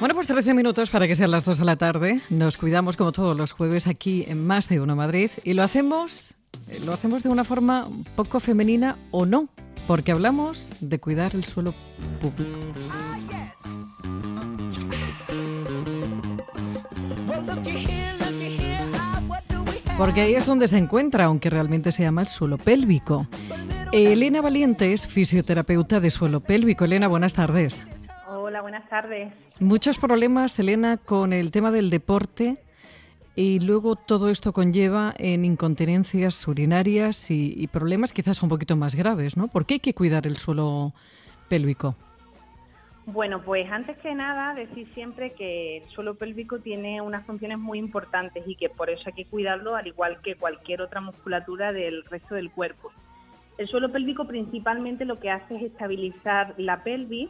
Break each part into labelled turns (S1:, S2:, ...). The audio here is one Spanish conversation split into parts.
S1: Bueno, pues 13 minutos para que sean las 2 de la tarde. Nos cuidamos como todos los jueves aquí en Más de Uno Madrid y lo hacemos, eh, lo hacemos de una forma poco femenina o no, porque hablamos de cuidar el suelo público. Porque ahí es donde se encuentra, aunque realmente se llama el suelo pélvico. Elena Valiente es fisioterapeuta de suelo pélvico. Elena, buenas tardes.
S2: Hola, buenas tardes.
S1: Muchos problemas, Elena, con el tema del deporte y luego todo esto conlleva en incontinencias urinarias y, problemas quizás un poquito más graves, ¿no? ¿Por qué hay que cuidar el suelo pélvico?
S2: Bueno, pues antes que nada decir siempre que el suelo pélvico tiene unas funciones muy importantes y que por eso hay que cuidarlo al igual que cualquier otra musculatura del resto del cuerpo. El suelo pélvico principalmente lo que hace es estabilizar la pelvis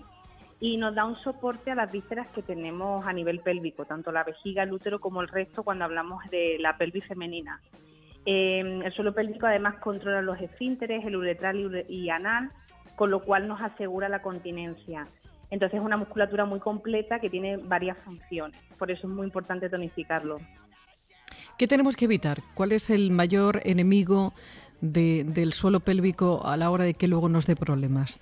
S2: y nos da un soporte a las vísceras que tenemos a nivel pélvico, tanto la vejiga, el útero como el resto cuando hablamos de la pelvis femenina. Eh, el suelo pélvico además controla los esfínteres, el uretral y anal, con lo cual nos asegura la continencia. Entonces es una musculatura muy completa que tiene varias funciones, por eso es muy importante tonificarlo.
S1: ¿Qué tenemos que evitar? ¿Cuál es el mayor enemigo del suelo pélvico a la hora de que luego nos dé problemas?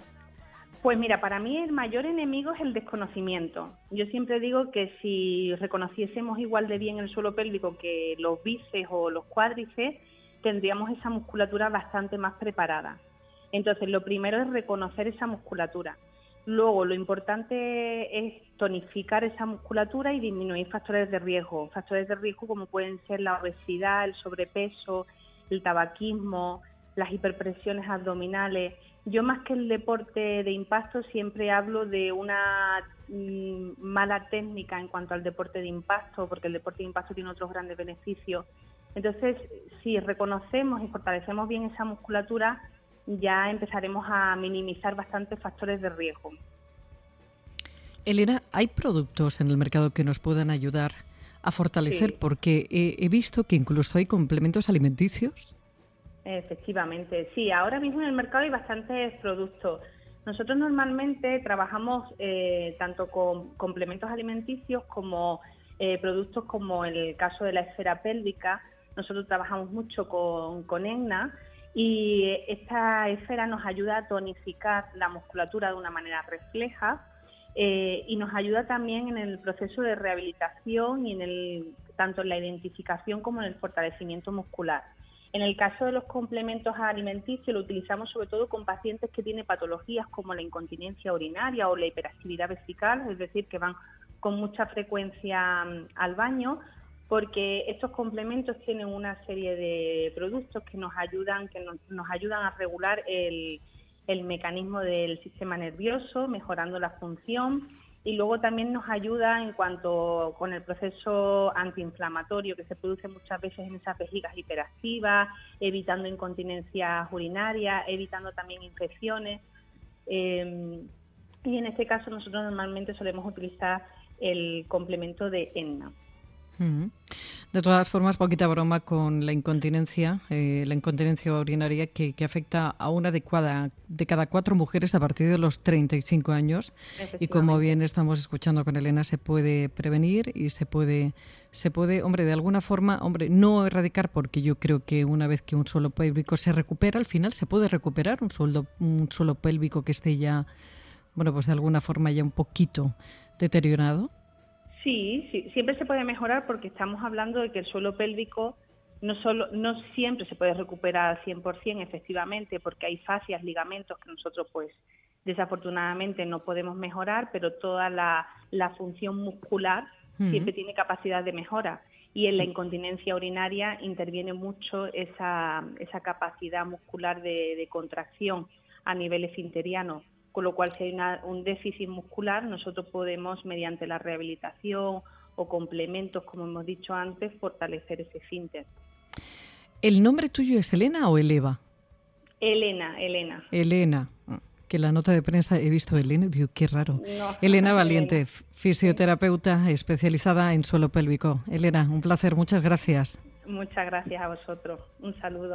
S2: Pues mira, para mí el mayor enemigo es el desconocimiento. Yo siempre digo que si reconociésemos igual de bien el suelo pélvico que los bíceps o los cuádriceps, tendríamos esa musculatura bastante más preparada. Entonces, lo primero es reconocer esa musculatura. Luego, lo importante es tonificar esa musculatura y disminuir factores de riesgo. Factores de riesgo como pueden ser la obesidad, el sobrepeso, el tabaquismo, las hiperpresiones abdominales. Yo más que el deporte de impacto siempre hablo de una mm, mala técnica en cuanto al deporte de impacto, porque el deporte de impacto tiene otros grandes beneficios. Entonces, si reconocemos y fortalecemos bien esa musculatura, ya empezaremos a minimizar bastantes factores de riesgo.
S1: Elena, ¿hay productos en el mercado que nos puedan ayudar a fortalecer? Porque he visto que incluso hay complementos alimenticios
S2: Efectivamente, sí, ahora mismo en el mercado hay bastantes productos. Nosotros normalmente trabajamos eh, tanto con complementos alimenticios como eh, productos como el caso de la esfera pélvica. Nosotros trabajamos mucho con, con EGNA y esta esfera nos ayuda a tonificar la musculatura de una manera refleja eh, y nos ayuda también en el proceso de rehabilitación y en el, tanto en la identificación como en el fortalecimiento muscular. En el caso de los complementos alimenticios lo utilizamos sobre todo con pacientes que tienen patologías como la incontinencia urinaria o la hiperactividad vesical, es decir, que van con mucha frecuencia mm, al baño, porque estos complementos tienen una serie de productos que nos ayudan, que nos, ayudan a regular el, el mecanismo del sistema nervioso, mejorando la función y luego también nos ayuda en cuanto con el proceso antiinflamatorio que se produce muchas veces en esas vejigas hiperactivas, evitando incontinencias urinarias, evitando también infecciones. Eh, y en este caso nosotros normalmente solemos utilizar el complemento de ENNA.
S1: De todas formas, poquita broma con la incontinencia, eh, la incontinencia urinaria que, afecta a una de cada, de cada cuatro mujeres a partir de los 35 años. Y como bien estamos escuchando con Elena, se puede prevenir y se puede, se puede, hombre, de alguna forma, hombre, no erradicar, porque yo creo que una vez que un suelo pélvico se recupera, al final se puede recuperar un suelo, un suelo pélvico que esté ya, bueno, pues de alguna forma ya un poquito deteriorado.
S2: Sí, sí, siempre se puede mejorar porque estamos hablando de que el suelo pélvico no solo no siempre se puede recuperar al 100% efectivamente porque hay fascias, ligamentos que nosotros pues desafortunadamente no podemos mejorar, pero toda la, función muscular siempre tiene capacidad de mejora. Y en la incontinencia urinaria interviene mucho esa, esa capacidad muscular de, de contracción a nivel esfinteriano con lo cual si hay un déficit muscular, nosotros podemos, mediante la rehabilitación o complementos, como hemos dicho antes, fortalecer ese esfínter.
S1: ¿El nombre tuyo es Elena o Eleva?
S2: Elena, Elena.
S1: Elena. Ah, que la nota de prensa he visto Elena, digo, qué raro. Elena Valiente, fisioterapeuta especializada en suelo pélvico. Elena, un placer, muchas gracias.
S2: Muchas gracias a vosotros. Un saludo.